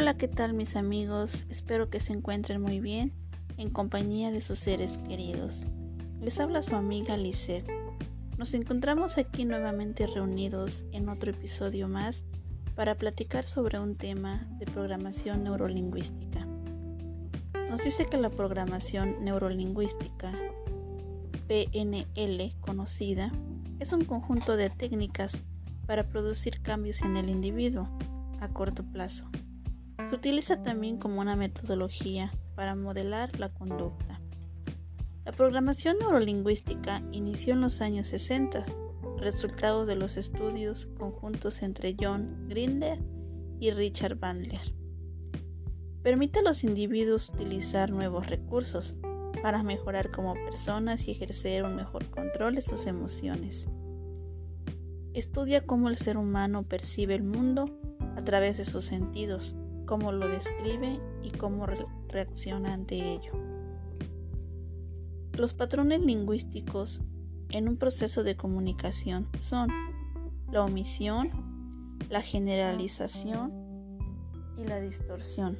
Hola, ¿qué tal mis amigos? Espero que se encuentren muy bien en compañía de sus seres queridos. Les habla su amiga Lisette. Nos encontramos aquí nuevamente reunidos en otro episodio más para platicar sobre un tema de programación neurolingüística. Nos dice que la programación neurolingüística, PNL conocida, es un conjunto de técnicas para producir cambios en el individuo a corto plazo. Se utiliza también como una metodología para modelar la conducta. La programación neurolingüística inició en los años 60, resultado de los estudios conjuntos entre John Grinder y Richard Bandler. Permite a los individuos utilizar nuevos recursos para mejorar como personas y ejercer un mejor control de sus emociones. Estudia cómo el ser humano percibe el mundo a través de sus sentidos, cómo lo describe y cómo reacciona ante ello. Los patrones lingüísticos en un proceso de comunicación son la omisión, la generalización y la distorsión.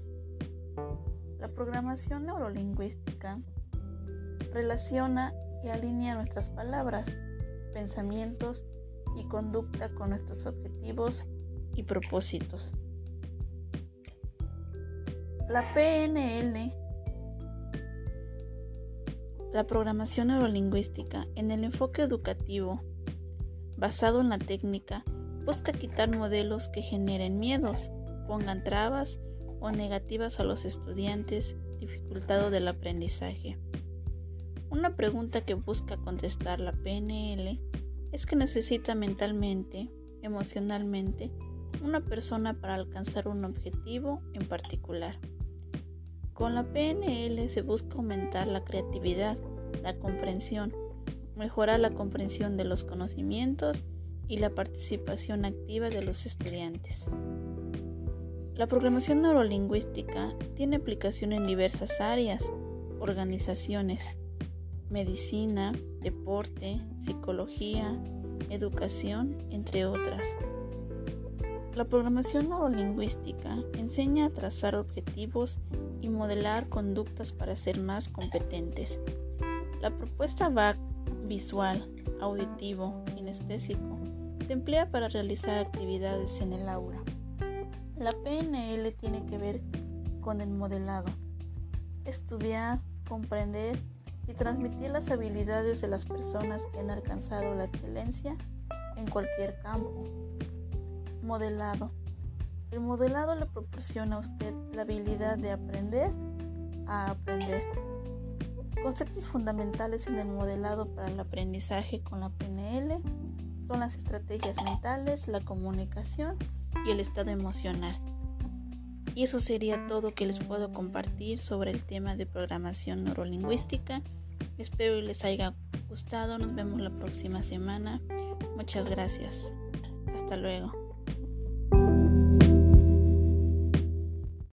La programación neurolingüística relaciona y alinea nuestras palabras, pensamientos y conducta con nuestros objetivos y propósitos. La PNL, la programación neurolingüística en el enfoque educativo, basado en la técnica, busca quitar modelos que generen miedos, pongan trabas o negativas a los estudiantes, dificultado del aprendizaje. Una pregunta que busca contestar la PNL es que necesita mentalmente, emocionalmente, una persona para alcanzar un objetivo en particular. Con la PNL se busca aumentar la creatividad, la comprensión, mejorar la comprensión de los conocimientos y la participación activa de los estudiantes. La programación neurolingüística tiene aplicación en diversas áreas, organizaciones, medicina, deporte, psicología, educación, entre otras. La programación neurolingüística enseña a trazar objetivos y modelar conductas para ser más competentes. La propuesta va visual, auditivo, kinestésico. Se emplea para realizar actividades en el aula. La PNL tiene que ver con el modelado. Estudiar, comprender y transmitir las habilidades de las personas que han alcanzado la excelencia en cualquier campo. Modelado. El modelado le proporciona a usted la habilidad de aprender a aprender. Conceptos fundamentales en el modelado para el aprendizaje con la PNL son las estrategias mentales, la comunicación y el estado emocional. Y eso sería todo que les puedo compartir sobre el tema de programación neurolingüística. Espero que les haya gustado. Nos vemos la próxima semana. Muchas gracias. Hasta luego.